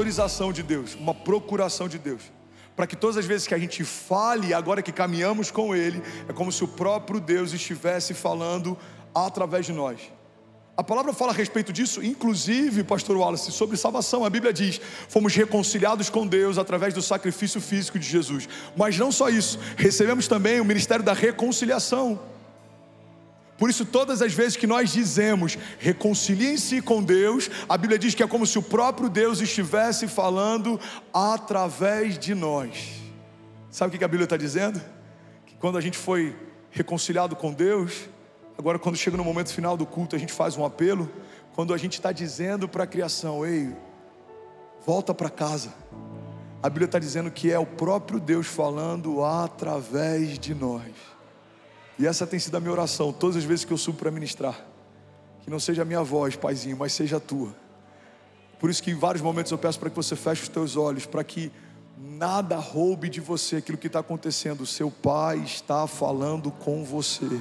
autorização de Deus, uma procuração de Deus. Para que todas as vezes que a gente fale, agora que caminhamos com Ele, é como se o próprio Deus estivesse falando através de nós. A palavra fala a respeito disso, inclusive, pastor Wallace, sobre salvação. A Bíblia diz: fomos reconciliados com Deus através do sacrifício físico de Jesus. Mas não só isso, recebemos também o ministério da reconciliação. Por isso, todas as vezes que nós dizemos reconciliem-se com Deus, a Bíblia diz que é como se o próprio Deus estivesse falando através de nós. Sabe o que a Bíblia está dizendo? Que quando a gente foi reconciliado com Deus, agora quando chega no momento final do culto, a gente faz um apelo, quando a gente está dizendo para a criação: ei, volta para casa. A Bíblia está dizendo que é o próprio Deus falando através de nós. E essa tem sido a minha oração todas as vezes que eu subo para ministrar. Que não seja a minha voz, Paizinho, mas seja a tua. Por isso que em vários momentos eu peço para que você feche os teus olhos, para que nada roube de você aquilo que está acontecendo. O seu Pai está falando com você.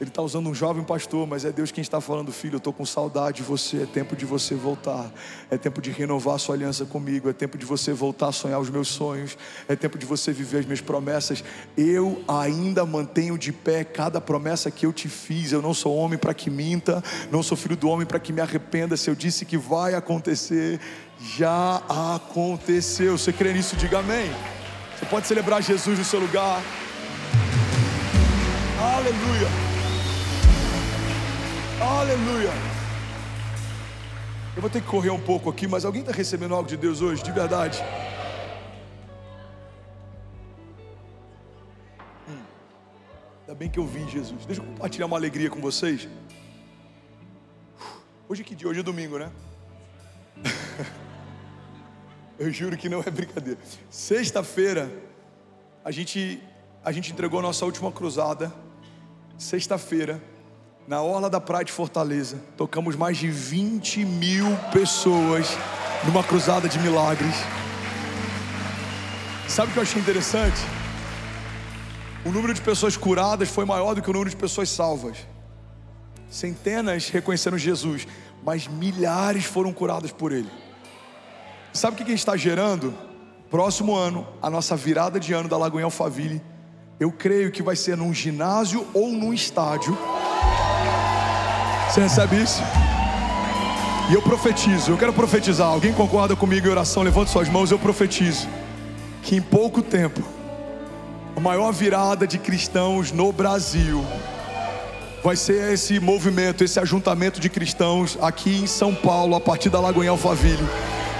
Ele está usando um jovem pastor, mas é Deus quem está falando, filho. Eu estou com saudade de você. É tempo de você voltar. É tempo de renovar a sua aliança comigo. É tempo de você voltar a sonhar os meus sonhos. É tempo de você viver as minhas promessas. Eu ainda mantenho de pé cada promessa que eu te fiz. Eu não sou homem para que minta. Não sou filho do homem para que me arrependa. Se eu disse que vai acontecer, já aconteceu. Você crê nisso? Diga amém. Você pode celebrar Jesus no seu lugar. Aleluia. Aleluia. Eu vou ter que correr um pouco aqui, mas alguém está recebendo algo de Deus hoje, de verdade? Hum. Ainda bem que eu vim, Jesus. Deixa eu compartilhar uma alegria com vocês. Hoje é que dia? Hoje é domingo, né? eu juro que não é brincadeira. Sexta-feira, a gente, a gente entregou a nossa última cruzada. Sexta-feira na Orla da Praia de Fortaleza, tocamos mais de 20 mil pessoas numa cruzada de milagres. Sabe o que eu achei interessante? O número de pessoas curadas foi maior do que o número de pessoas salvas. Centenas reconheceram Jesus, mas milhares foram curadas por Ele. Sabe o que a gente está gerando? Próximo ano, a nossa virada de ano da Lagoinha Alphaville, eu creio que vai ser num ginásio ou num estádio você recebe isso? E eu profetizo, eu quero profetizar. Alguém concorda comigo em oração? Levante suas mãos, eu profetizo. Que em pouco tempo, a maior virada de cristãos no Brasil vai ser esse movimento, esse ajuntamento de cristãos aqui em São Paulo, a partir da Lagoinha Alphaville.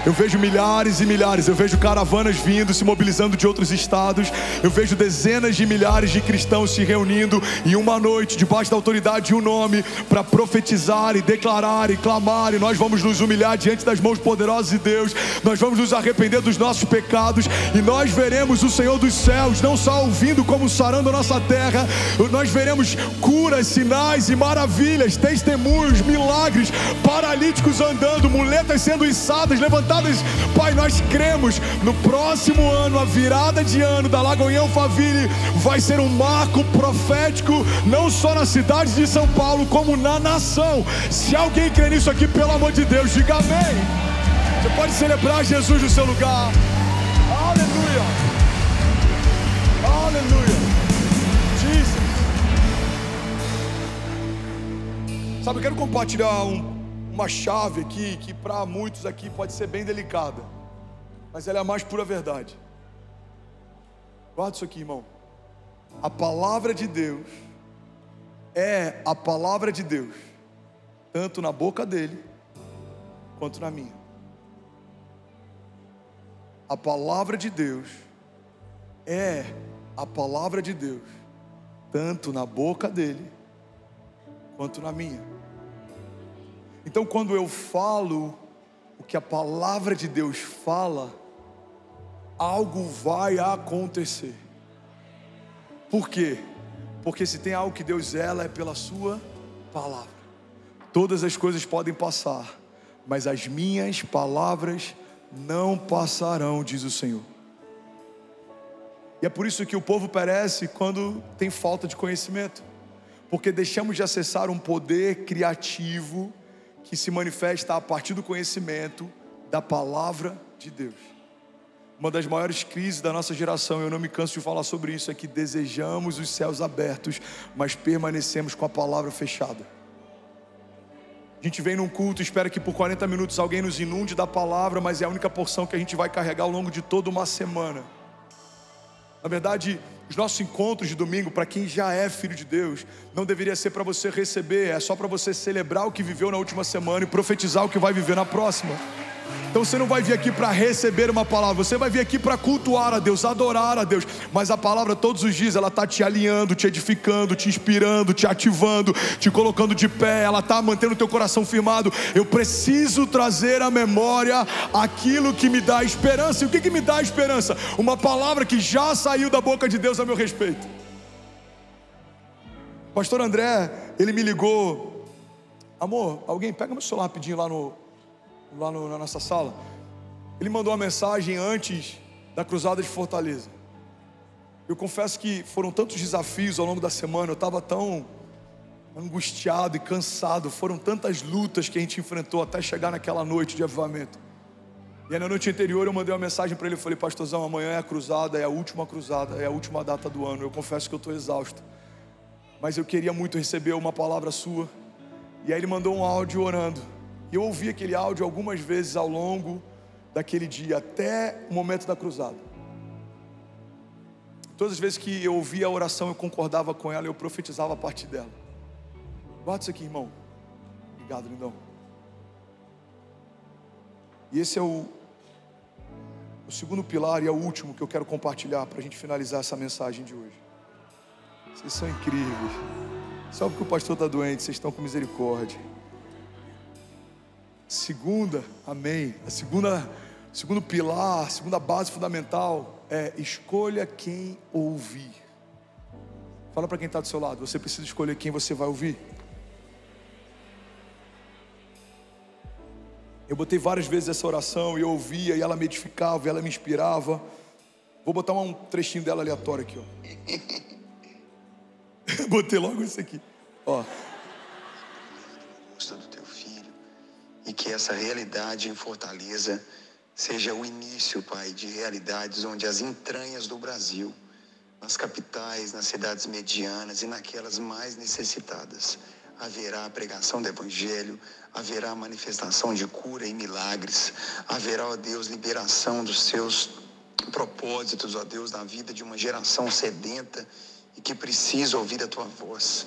Eu vejo milhares e milhares, eu vejo caravanas vindo, se mobilizando de outros estados, eu vejo dezenas de milhares de cristãos se reunindo em uma noite, debaixo da autoridade de um nome, para profetizar e declarar e clamar, e nós vamos nos humilhar diante das mãos poderosas de Deus, nós vamos nos arrepender dos nossos pecados, e nós veremos o Senhor dos céus, não só ouvindo como sarando a nossa terra, nós veremos curas, sinais e maravilhas, testemunhos, milagres, paralíticos andando, muletas sendo içadas, levantadas Pai, nós cremos no próximo ano, a virada de ano da Lagoinha Alphaville vai ser um marco profético, não só na cidade de São Paulo, como na nação. Se alguém crê nisso aqui, pelo amor de Deus, diga amém. Você pode celebrar Jesus no seu lugar. Aleluia. Aleluia. Jesus. Sabe, eu quero compartilhar um uma chave aqui que para muitos aqui pode ser bem delicada, mas ela é a mais pura verdade. Guarda isso aqui, irmão. A palavra de Deus é a palavra de Deus, tanto na boca dele quanto na minha. A palavra de Deus é a palavra de Deus, tanto na boca dele quanto na minha. Então, quando eu falo o que a palavra de Deus fala, algo vai acontecer. Por quê? Porque se tem algo que Deus zela é pela Sua palavra. Todas as coisas podem passar, mas as minhas palavras não passarão, diz o Senhor. E é por isso que o povo perece quando tem falta de conhecimento, porque deixamos de acessar um poder criativo que se manifesta a partir do conhecimento da palavra de Deus. Uma das maiores crises da nossa geração, eu não me canso de falar sobre isso, é que desejamos os céus abertos, mas permanecemos com a palavra fechada. A gente vem num culto, espera que por 40 minutos alguém nos inunde da palavra, mas é a única porção que a gente vai carregar ao longo de toda uma semana. Na verdade, os nossos encontros de domingo, para quem já é filho de Deus, não deveria ser para você receber, é só para você celebrar o que viveu na última semana e profetizar o que vai viver na próxima. Então você não vai vir aqui para receber uma palavra, você vai vir aqui para cultuar a Deus, adorar a Deus. Mas a palavra todos os dias ela está te alinhando, te edificando, te inspirando, te ativando, te colocando de pé, ela está mantendo o teu coração firmado. Eu preciso trazer à memória aquilo que me dá esperança. E o que, que me dá esperança? Uma palavra que já saiu da boca de Deus a meu respeito. Pastor André, ele me ligou. Amor, alguém pega meu celular rapidinho lá no, lá no, na nossa sala, ele mandou uma mensagem antes da cruzada de Fortaleza. Eu confesso que foram tantos desafios ao longo da semana, eu estava tão angustiado e cansado, foram tantas lutas que a gente enfrentou até chegar naquela noite de avivamento. E aí, na noite anterior eu mandei uma mensagem para ele, eu falei, pastorzão, amanhã é a cruzada, é a última cruzada, é a última data do ano. Eu confesso que eu estou exausto. Mas eu queria muito receber uma palavra sua. E aí ele mandou um áudio orando. E eu ouvi aquele áudio algumas vezes ao longo daquele dia, até o momento da cruzada. Todas as vezes que eu ouvia a oração, eu concordava com ela, eu profetizava a partir dela. Guarda isso aqui, irmão. Obrigado, lindão. E esse é o, o segundo pilar e é o último que eu quero compartilhar para a gente finalizar essa mensagem de hoje. Vocês são incríveis. Só porque o pastor está doente, vocês estão com misericórdia. Segunda, amém. A segunda, segundo pilar, segunda base fundamental é escolha quem ouvir. Fala para quem está do seu lado. Você precisa escolher quem você vai ouvir. Eu botei várias vezes essa oração e eu ouvia e ela me edificava, e ela me inspirava. Vou botar um trechinho dela aleatório aqui, ó. Botei logo isso aqui, ó. E que essa realidade em Fortaleza seja o início, Pai, de realidades onde as entranhas do Brasil, nas capitais, nas cidades medianas e naquelas mais necessitadas, haverá a pregação do Evangelho, haverá a manifestação de cura e milagres, haverá, ó Deus, liberação dos seus propósitos, ó Deus, na vida de uma geração sedenta e que precisa ouvir a tua voz.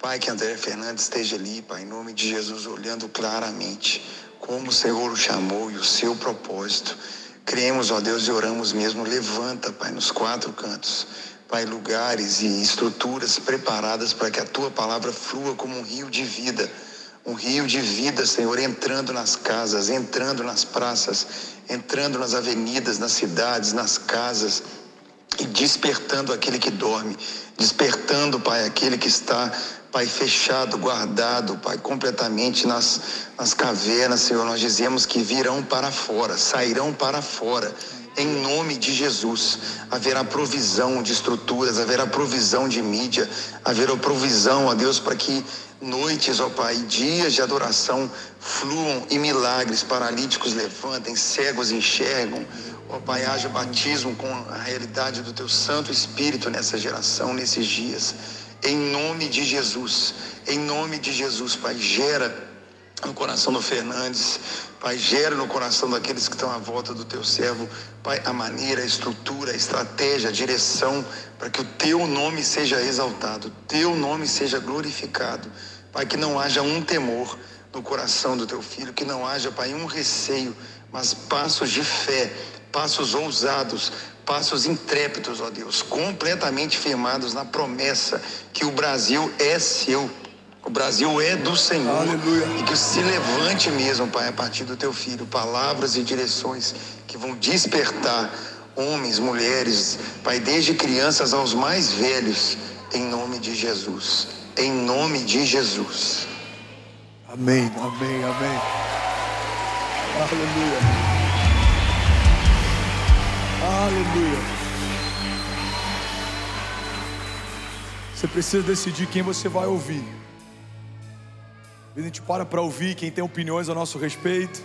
Pai, que André Fernandes esteja ali, Pai, em nome de Jesus, olhando claramente como o Senhor o chamou e o seu propósito. Cremos, ó Deus, e oramos mesmo. Levanta, Pai, nos quatro cantos. Pai, lugares e estruturas preparadas para que a tua palavra flua como um rio de vida. Um rio de vida, Senhor, entrando nas casas, entrando nas praças, entrando nas avenidas, nas cidades, nas casas e despertando aquele que dorme, despertando, Pai, aquele que está Pai, fechado, guardado, Pai, completamente nas, nas cavernas, Senhor. Nós dizemos que virão para fora, sairão para fora. Em nome de Jesus, haverá provisão de estruturas, haverá provisão de mídia, haverá provisão, ó Deus, para que noites, ó Pai, dias de adoração fluam e milagres, paralíticos levantem, cegos enxergam, ó Pai, haja batismo com a realidade do Teu Santo Espírito nessa geração, nesses dias em nome de Jesus. Em nome de Jesus, Pai, gera no coração do Fernandes, Pai, gera no coração daqueles que estão à volta do teu servo, Pai, a maneira, a estrutura, a estratégia, a direção, para que o teu nome seja exaltado, o teu nome seja glorificado. Pai, que não haja um temor no coração do teu filho, que não haja, Pai, um receio, mas passos de fé, passos ousados, passos intrépidos, ó Deus, completamente firmados na promessa que o Brasil é seu. O Brasil é do Senhor. Aleluia. E que se levante mesmo, Pai, a partir do teu filho, palavras e direções que vão despertar homens, mulheres, Pai, desde crianças aos mais velhos, em nome de Jesus. Em nome de Jesus. Amém, amém, amém. Aleluia. Aleluia. Você precisa decidir quem você vai ouvir. A gente para para ouvir quem tem opiniões a nosso respeito,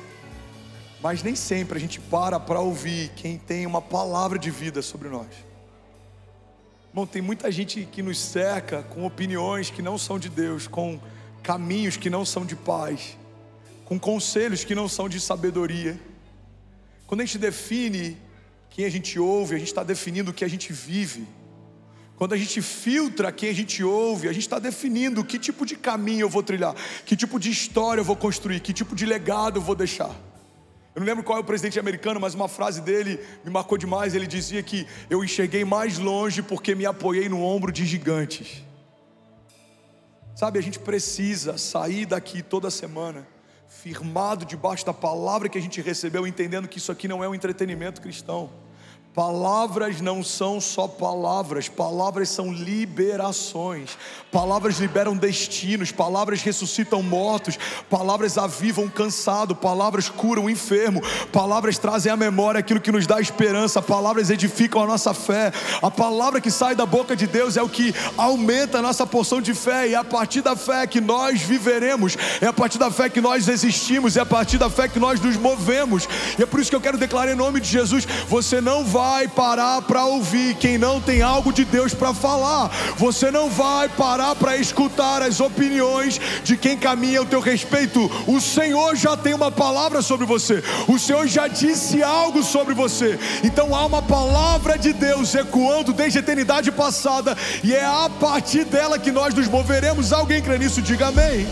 Mas nem sempre a gente para para ouvir quem tem uma palavra de vida sobre nós. Bom, tem muita gente que nos cerca com opiniões que não são de Deus, com caminhos que não são de paz, com conselhos que não são de sabedoria. Quando a gente define quem a gente ouve, a gente está definindo o que a gente vive. Quando a gente filtra quem a gente ouve, a gente está definindo que tipo de caminho eu vou trilhar, que tipo de história eu vou construir, que tipo de legado eu vou deixar. Eu não lembro qual é o presidente americano, mas uma frase dele me marcou demais. Ele dizia que eu enxerguei mais longe porque me apoiei no ombro de gigantes. Sabe, a gente precisa sair daqui toda semana, firmado debaixo da palavra que a gente recebeu, entendendo que isso aqui não é um entretenimento cristão. Palavras não são só palavras, palavras são liberações. Palavras liberam destinos, palavras ressuscitam mortos, palavras avivam cansado, palavras curam enfermo, palavras trazem à memória aquilo que nos dá esperança, palavras edificam a nossa fé. A palavra que sai da boca de Deus é o que aumenta a nossa porção de fé, e é a partir da fé que nós viveremos, é a partir da fé que nós existimos, é a partir da fé que nós nos movemos. E é por isso que eu quero declarar em nome de Jesus: você não vai vai parar para ouvir quem não tem algo de Deus para falar. Você não vai parar para escutar as opiniões de quem caminha ao teu respeito. O Senhor já tem uma palavra sobre você. O Senhor já disse algo sobre você. Então há uma palavra de Deus ecoando desde a eternidade passada e é a partir dela que nós nos moveremos. Alguém crê nisso? Diga amém.